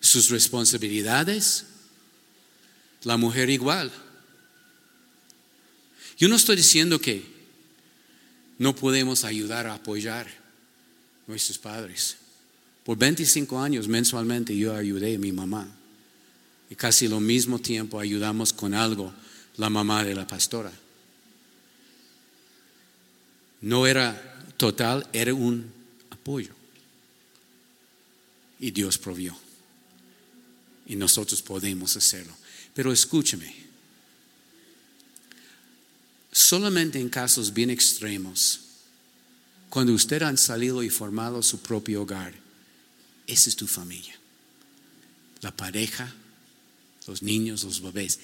[SPEAKER 2] sus responsabilidades. La mujer igual. Yo no estoy diciendo que no podemos ayudar a apoyar a nuestros padres. Por 25 años mensualmente yo ayudé a mi mamá. Y casi lo mismo tiempo ayudamos con algo la mamá de la pastora. No era total, era un apoyo. Y Dios provió. Y nosotros podemos hacerlo. Pero escúcheme, solamente en casos bien extremos, cuando usted ha salido y formado su propio hogar, esa es tu familia. La pareja, los niños, los bebés.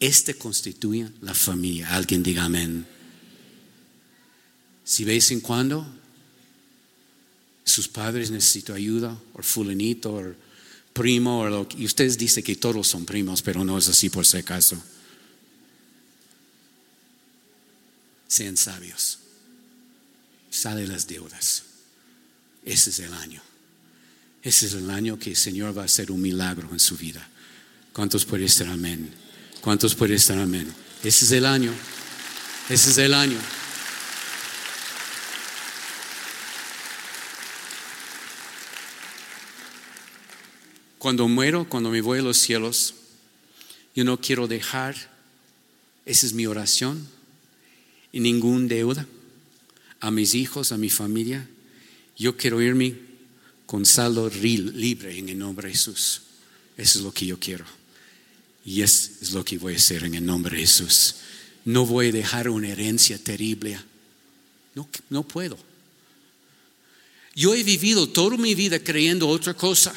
[SPEAKER 2] Este constituye la familia. Alguien diga amén. Si veis en cuando sus padres necesitan ayuda, o fulanito, o primo, o lo, y ustedes dicen que todos son primos, pero no es así por si acaso. Sean sabios. Sale las deudas. Ese es el año Ese es el año que el Señor va a hacer un milagro en su vida. ¿Cuántos pueden estar amén? ¿Cuántos pueden estar amén? Ese es el año. Ese es el año. Cuando muero, cuando me voy a los cielos, yo no quiero dejar, esa es mi oración, y ningún deuda a mis hijos, a mi familia. Yo quiero irme con saldo libre en el nombre de Jesús. Eso es lo que yo quiero. Y eso es lo que voy a hacer en el nombre de Jesús. No voy a dejar una herencia terrible. No, no puedo. Yo he vivido toda mi vida creyendo otra cosa.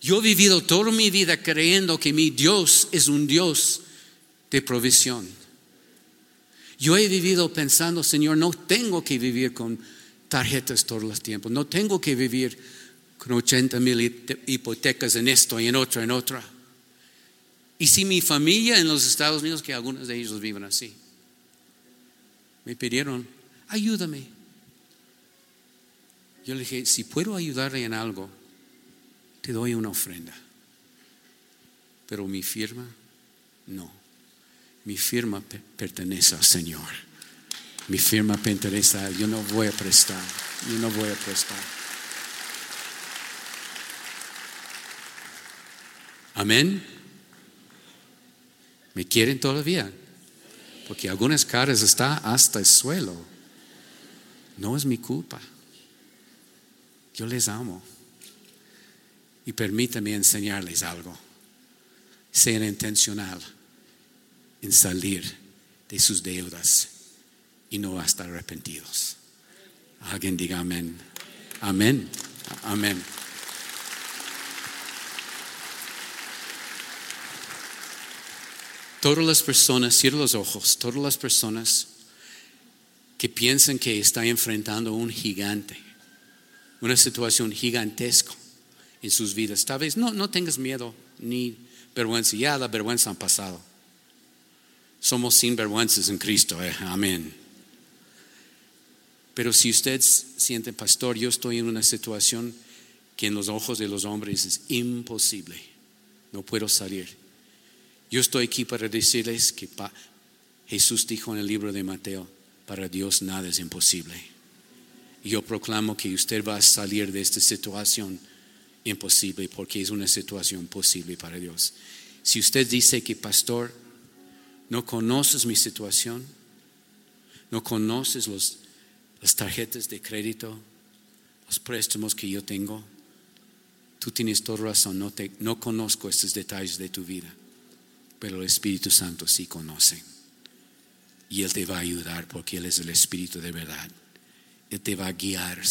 [SPEAKER 2] Yo he vivido toda mi vida creyendo que mi Dios es un Dios de provisión. Yo he vivido pensando, Señor, no tengo que vivir con tarjetas todos los tiempos, no tengo que vivir con 80 mil hipotecas en esto y en otra, en otra. Y si mi familia en los Estados Unidos, que algunos de ellos viven así, me pidieron, ayúdame. Yo le dije, si puedo ayudarle en algo, te doy una ofrenda. Pero mi firma, no. Mi firma pertenece al Señor. Mi firma pertenece a Él. Yo no voy a prestar. Yo no voy a prestar. Amén. ¿Me quieren todavía? Porque algunas caras están hasta el suelo. No es mi culpa. Yo les amo. Y permítame enseñarles algo. Sean intencional salir de sus deudas y no hasta arrepentidos. Alguien diga amén. Amén. Amén. Todas las personas, cierra los ojos, todas las personas que piensan que están enfrentando un gigante, una situación gigantesca en sus vidas. Tal vez no, no tengas miedo ni vergüenza, ya la vergüenza han pasado. Somos sin vergüenzas en Cristo, eh, amén. Pero si usted siente, pastor, yo estoy en una situación que en los ojos de los hombres es imposible, no puedo salir. Yo estoy aquí para decirles que Jesús dijo en el libro de Mateo, para Dios nada es imposible. Y yo proclamo que usted va a salir de esta situación imposible porque es una situación posible para Dios. Si usted dice que, pastor, no conoces mi situación, no conoces los, las tarjetas de crédito, los préstamos que yo tengo, tú tienes toda razón, no, te, no conozco estos detalles de tu vida, pero el Espíritu Santo sí conoce. Y Él te va a ayudar porque Él es el Espíritu de verdad. Él te va a guiar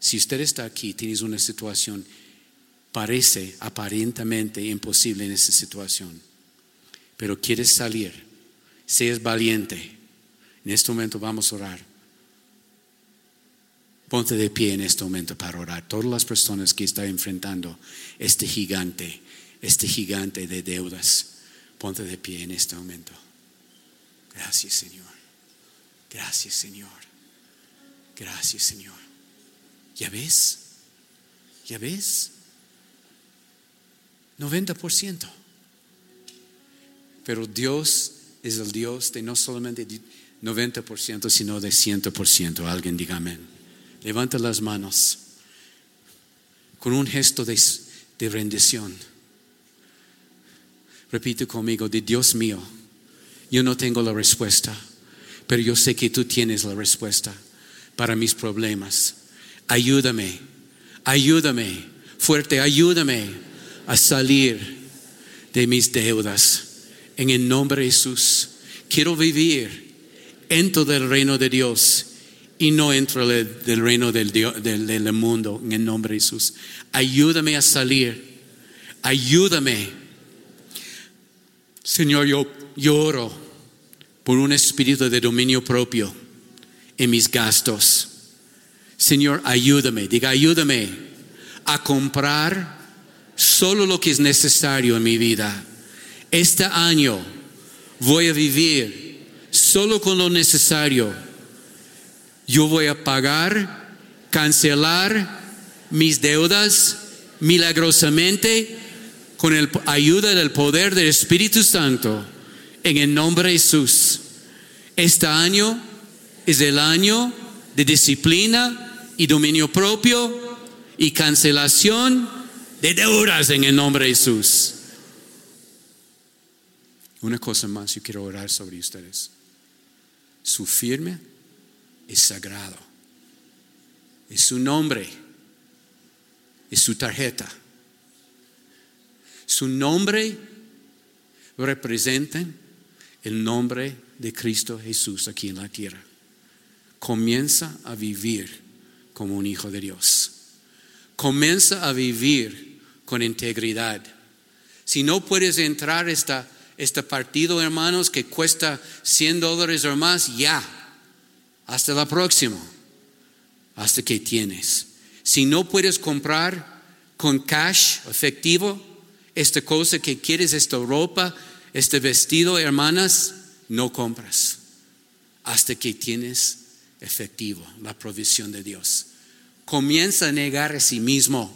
[SPEAKER 2] si usted está aquí, tienes una situación, parece aparentemente imposible en esa situación, pero quieres salir, seas valiente. En este momento vamos a orar. Ponte de pie en este momento para orar. Todas las personas que están enfrentando este gigante, este gigante de deudas, ponte de pie en este momento. Gracias Señor. Gracias Señor. Gracias Señor. ¿Ya ves? ¿Ya ves? 90%. Pero Dios es el Dios de no solamente 90%, sino de 100%. Alguien diga amén. Levanta las manos con un gesto de, de rendición. Repite conmigo, de Dios mío, yo no tengo la respuesta, pero yo sé que tú tienes la respuesta para mis problemas ayúdame, ayúdame, fuerte, ayúdame a salir de mis deudas. En el nombre de Jesús, quiero vivir dentro del reino de Dios y no dentro del reino del, mundo, en el nombre de Jesús. Ayúdame a salir, ayúdame. Señor, yo, yo oro por un espíritu de dominio propio en mis gastos Señor, ayúdame, diga, ayúdame a comprar solo lo que es necesario en mi vida. Este año voy a vivir solo con lo necesario. Yo voy a pagar cancelar mis deudas milagrosamente con la ayuda del poder del Espíritu Santo en el nombre de Jesús. Este año es el año de disciplina y dominio propio y cancelación de deudas en el nombre de Jesús. Una cosa más, yo quiero orar sobre ustedes. Su firme es sagrado. Es su nombre. Es su tarjeta. Su nombre representa el nombre de Cristo Jesús aquí en la tierra. Comienza a vivir como un hijo de Dios. Comienza a vivir con integridad. Si no puedes entrar esta, este partido, hermanos, que cuesta 100 dólares o más, ya. Hasta la próxima. Hasta que tienes. Si no puedes comprar con cash, efectivo, esta cosa que quieres, esta ropa, este vestido, hermanas, no compras. Hasta que tienes efectivo, la provisión de Dios. Comienza a negar a sí mismo.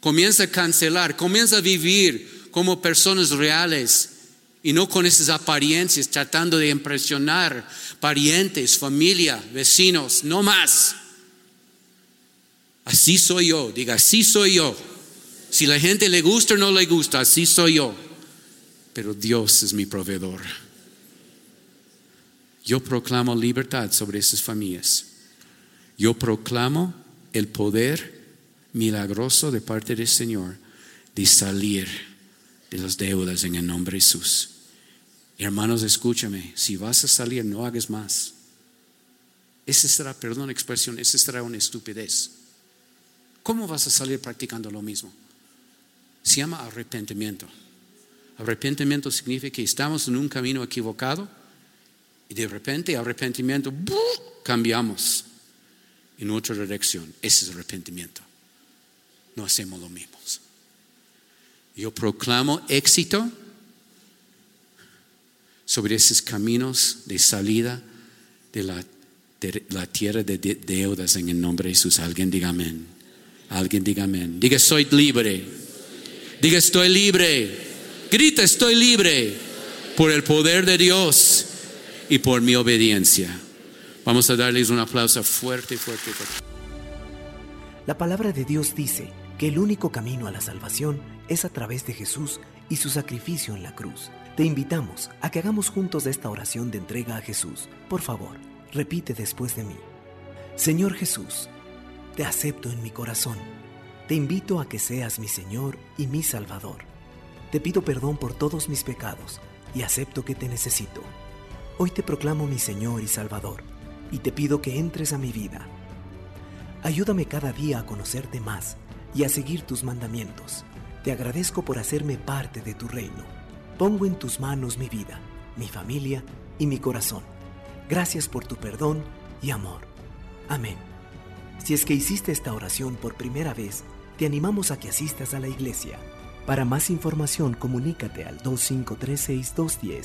[SPEAKER 2] Comienza a cancelar. Comienza a vivir como personas reales y no con esas apariencias tratando de impresionar parientes, familia, vecinos, no más. Así soy yo, diga, así soy yo. Si la gente le gusta o no le gusta, así soy yo. Pero Dios es mi proveedor. Yo proclamo libertad sobre esas familias. Yo proclamo el poder milagroso de parte del Señor de salir de las deudas en el nombre de Jesús. Hermanos, escúchame, si vas a salir, no hagas más. Esa será, perdón la expresión, esa será una estupidez. ¿Cómo vas a salir practicando lo mismo? Se llama arrepentimiento. Arrepentimiento significa que estamos en un camino equivocado y de repente arrepentimiento, cambiamos en otra dirección. Ese es arrepentimiento. No hacemos lo mismo. Yo proclamo éxito sobre esos caminos de salida de la, de la tierra de deudas en el nombre de Jesús. Alguien diga amén. Alguien diga amén. Diga soy libre. Diga estoy libre. Grita estoy libre por el poder de Dios y por mi obediencia. Vamos a darles un aplauso fuerte, fuerte, fuerte.
[SPEAKER 1] La palabra de Dios dice que el único camino a la salvación es a través de Jesús y su sacrificio en la cruz. Te invitamos a que hagamos juntos esta oración de entrega a Jesús. Por favor, repite después de mí. Señor Jesús, te acepto en mi corazón. Te invito a que seas mi Señor y mi Salvador. Te pido perdón por todos mis pecados y acepto que te necesito. Hoy te proclamo mi Señor y Salvador y te pido que entres a mi vida. Ayúdame cada día a conocerte más y a seguir tus mandamientos. Te agradezco por hacerme parte de tu reino. Pongo en tus manos mi vida, mi familia y mi corazón. Gracias por tu perdón y amor. Amén. Si es que hiciste esta oración por primera vez, te animamos a que asistas a la iglesia. Para más información, comunícate al 2536 210